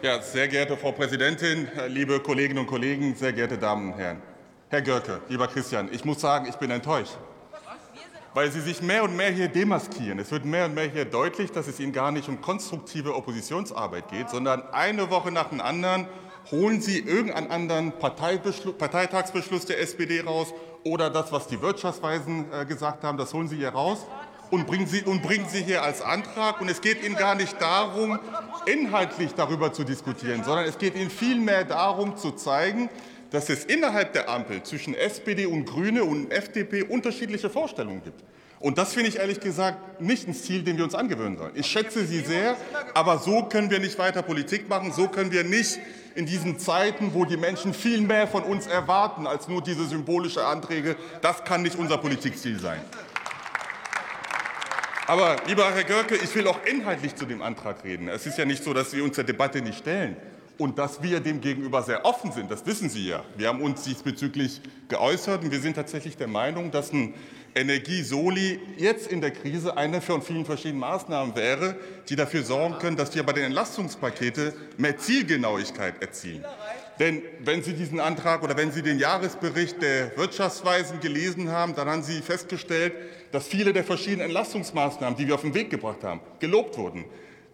Ja, sehr geehrte Frau Präsidentin, liebe Kolleginnen und Kollegen, sehr geehrte Damen und Herren. Herr Görke, lieber Christian, ich muss sagen, ich bin enttäuscht, weil Sie sich mehr und mehr hier demaskieren. Es wird mehr und mehr hier deutlich, dass es Ihnen gar nicht um konstruktive Oppositionsarbeit geht, sondern eine Woche nach dem anderen holen Sie irgendeinen anderen Parteitagsbeschluss der SPD raus oder das, was die Wirtschaftsweisen äh, gesagt haben, das holen Sie hier raus und bringen Sie, und bringen Sie hier als Antrag. Und es geht Ihnen gar nicht darum, inhaltlich darüber zu diskutieren, sondern es geht Ihnen vielmehr darum, zu zeigen, dass es innerhalb der Ampel zwischen SPD und Grüne und FDP unterschiedliche Vorstellungen gibt. Und das finde ich ehrlich gesagt nicht ein Ziel, den wir uns angewöhnen sollen. Ich schätze Sie sehr, aber so können wir nicht weiter Politik machen. So können wir nicht in diesen Zeiten, wo die Menschen viel mehr von uns erwarten als nur diese symbolische Anträge. Das kann nicht unser Politikziel sein. Aber, lieber Herr Görke, ich will auch inhaltlich zu dem Antrag reden. Es ist ja nicht so, dass wir uns der Debatte nicht stellen und dass wir dem gegenüber sehr offen sind. Das wissen Sie ja. Wir haben uns diesbezüglich geäußert und wir sind tatsächlich der Meinung, dass ein Energie-Soli jetzt in der Krise eine von vielen verschiedenen Maßnahmen wäre, die dafür sorgen können, dass wir bei den Entlastungspaketen mehr Zielgenauigkeit erzielen. Denn wenn Sie diesen Antrag oder wenn Sie den Jahresbericht der Wirtschaftsweisen gelesen haben, dann haben Sie festgestellt, dass viele der verschiedenen Entlastungsmaßnahmen, die wir auf den Weg gebracht haben, gelobt wurden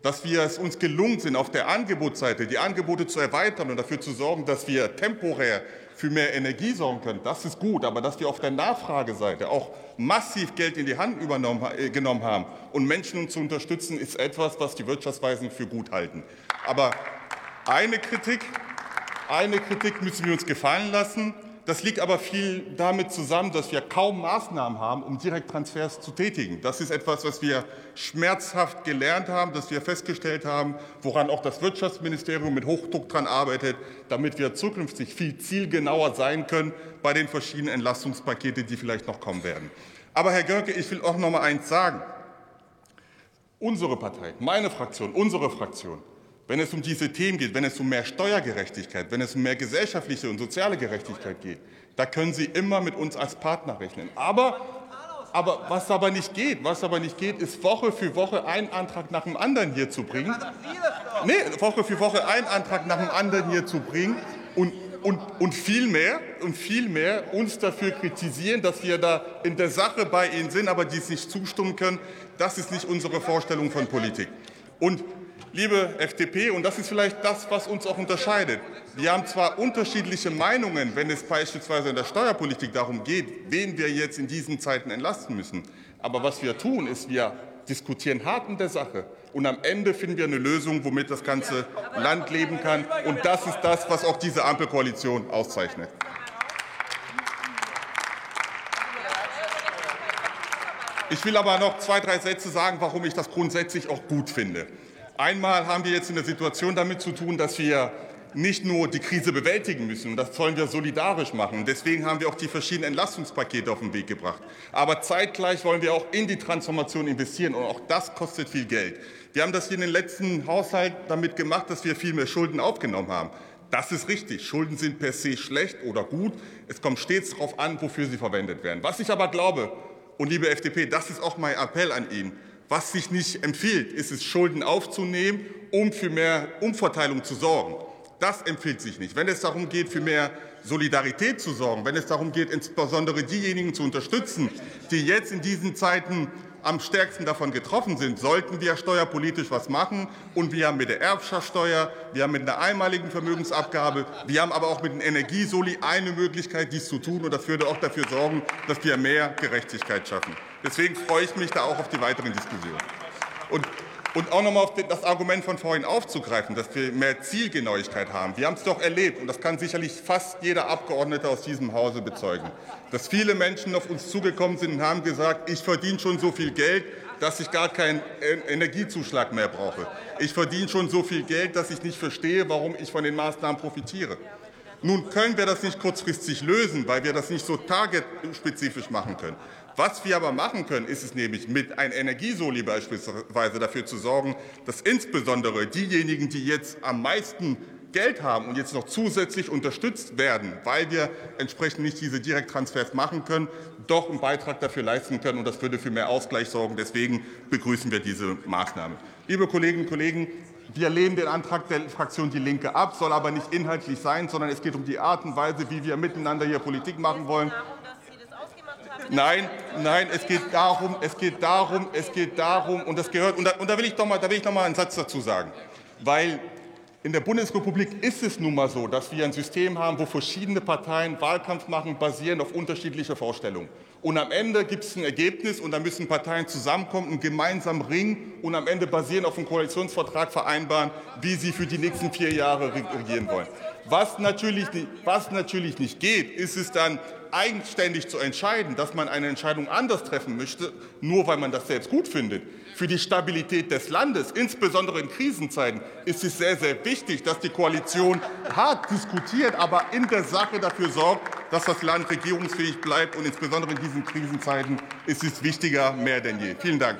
dass wir es uns gelungen sind, auf der Angebotsseite die Angebote zu erweitern und dafür zu sorgen, dass wir temporär für mehr Energie sorgen können, das ist gut. Aber dass wir auf der Nachfrageseite auch massiv Geld in die Hand äh, genommen haben und Menschen zu unterstützen, ist etwas, was die Wirtschaftsweisen für gut halten. Aber eine Kritik, eine Kritik müssen wir uns gefallen lassen. Das liegt aber viel damit zusammen, dass wir kaum Maßnahmen haben, um Direkttransfers zu tätigen. Das ist etwas, was wir schmerzhaft gelernt haben, dass wir festgestellt haben, woran auch das Wirtschaftsministerium mit Hochdruck daran arbeitet, damit wir zukünftig viel zielgenauer sein können bei den verschiedenen Entlastungspaketen, die vielleicht noch kommen werden. Aber Herr Görke, ich will auch noch mal eins sagen. Unsere Partei, meine Fraktion, unsere Fraktion wenn es um diese Themen geht, wenn es um mehr Steuergerechtigkeit, wenn es um mehr gesellschaftliche und soziale Gerechtigkeit geht, da können Sie immer mit uns als Partner rechnen. Aber, aber was aber nicht geht, was aber nicht geht, ist Woche für Woche einen Antrag nach dem anderen hier zu bringen. Nee, Woche für Woche einen Antrag nach dem anderen hier zu bringen und und, und vielmehr und vielmehr uns dafür kritisieren, dass wir da in der Sache bei Ihnen sind, aber dies nicht zustimmen können. Das ist nicht unsere Vorstellung von Politik. Und liebe FDP, und das ist vielleicht das, was uns auch unterscheidet. Wir haben zwar unterschiedliche Meinungen, wenn es beispielsweise in der Steuerpolitik darum geht, wen wir jetzt in diesen Zeiten entlasten müssen. Aber was wir tun, ist, wir diskutieren hart in der Sache. Und am Ende finden wir eine Lösung, womit das ganze Land leben kann. Und das ist das, was auch diese Ampelkoalition auszeichnet. Ich will aber noch zwei, drei Sätze sagen, warum ich das grundsätzlich auch gut finde. Einmal haben wir jetzt in der Situation damit zu tun, dass wir nicht nur die Krise bewältigen müssen, und das sollen wir solidarisch machen. Deswegen haben wir auch die verschiedenen Entlastungspakete auf den Weg gebracht. Aber zeitgleich wollen wir auch in die Transformation investieren, und auch das kostet viel Geld. Wir haben das hier in den letzten Haushalt damit gemacht, dass wir viel mehr Schulden aufgenommen haben. Das ist richtig. Schulden sind per se schlecht oder gut. Es kommt stets darauf an, wofür sie verwendet werden. Was ich aber glaube, und liebe FDP, das ist auch mein Appell an Ihnen, was sich nicht empfiehlt, ist es, Schulden aufzunehmen, um für mehr Umverteilung zu sorgen. Das empfiehlt sich nicht. Wenn es darum geht, für mehr Solidarität zu sorgen, wenn es darum geht, insbesondere diejenigen zu unterstützen, die jetzt in diesen Zeiten am stärksten davon getroffen sind, sollten wir steuerpolitisch was machen. Und wir haben mit der Erbschaftssteuer, wir haben mit einer einmaligen Vermögensabgabe, wir haben aber auch mit dem Energiesoli eine Möglichkeit, dies zu tun. Und das würde auch dafür sorgen, dass wir mehr Gerechtigkeit schaffen. Deswegen freue ich mich da auch auf die weiteren Diskussionen. Und und auch noch mal auf das Argument von vorhin aufzugreifen, dass wir mehr Zielgenauigkeit haben. Wir haben es doch erlebt, und das kann sicherlich fast jeder Abgeordnete aus diesem Hause bezeugen, dass viele Menschen auf uns zugekommen sind und haben gesagt, ich verdiene schon so viel Geld, dass ich gar keinen Energiezuschlag mehr brauche. Ich verdiene schon so viel Geld, dass ich nicht verstehe, warum ich von den Maßnahmen profitiere. Nun können wir das nicht kurzfristig lösen, weil wir das nicht so targetspezifisch machen können. Was wir aber machen können, ist es nämlich mit einem Energiesoli beispielsweise dafür zu sorgen, dass insbesondere diejenigen, die jetzt am meisten Geld haben und jetzt noch zusätzlich unterstützt werden, weil wir entsprechend nicht diese Direkttransfers machen können, doch einen Beitrag dafür leisten können. Und das würde für mehr Ausgleich sorgen. Deswegen begrüßen wir diese Maßnahme. Liebe Kolleginnen und Kollegen, wir lehnen den Antrag der Fraktion Die Linke ab, soll aber nicht inhaltlich sein, sondern es geht um die Art und Weise, wie wir miteinander hier Politik machen wollen. Nein, nein, es geht darum, es geht darum, es geht darum, und das gehört, und da, und da will ich doch mal, da will ich noch mal einen Satz dazu sagen, weil in der Bundesrepublik ist es nun mal so, dass wir ein System haben, wo verschiedene Parteien Wahlkampf machen, basierend auf unterschiedliche Vorstellungen. Und am Ende gibt es ein Ergebnis und da müssen Parteien zusammenkommen, einen gemeinsamen Ring und am Ende basierend auf einem Koalitionsvertrag vereinbaren, wie sie für die nächsten vier Jahre regieren wollen. Was natürlich, was natürlich nicht geht, ist es dann eigenständig zu entscheiden, dass man eine Entscheidung anders treffen möchte, nur weil man das selbst gut findet. Für die Stabilität des Landes, insbesondere in Krisenzeiten, ist es sehr, sehr wichtig, dass die Koalition hart diskutiert, aber in der Sache dafür sorgt, dass das Land regierungsfähig bleibt. Und insbesondere in diesen Krisenzeiten ist es wichtiger mehr denn je. Vielen Dank.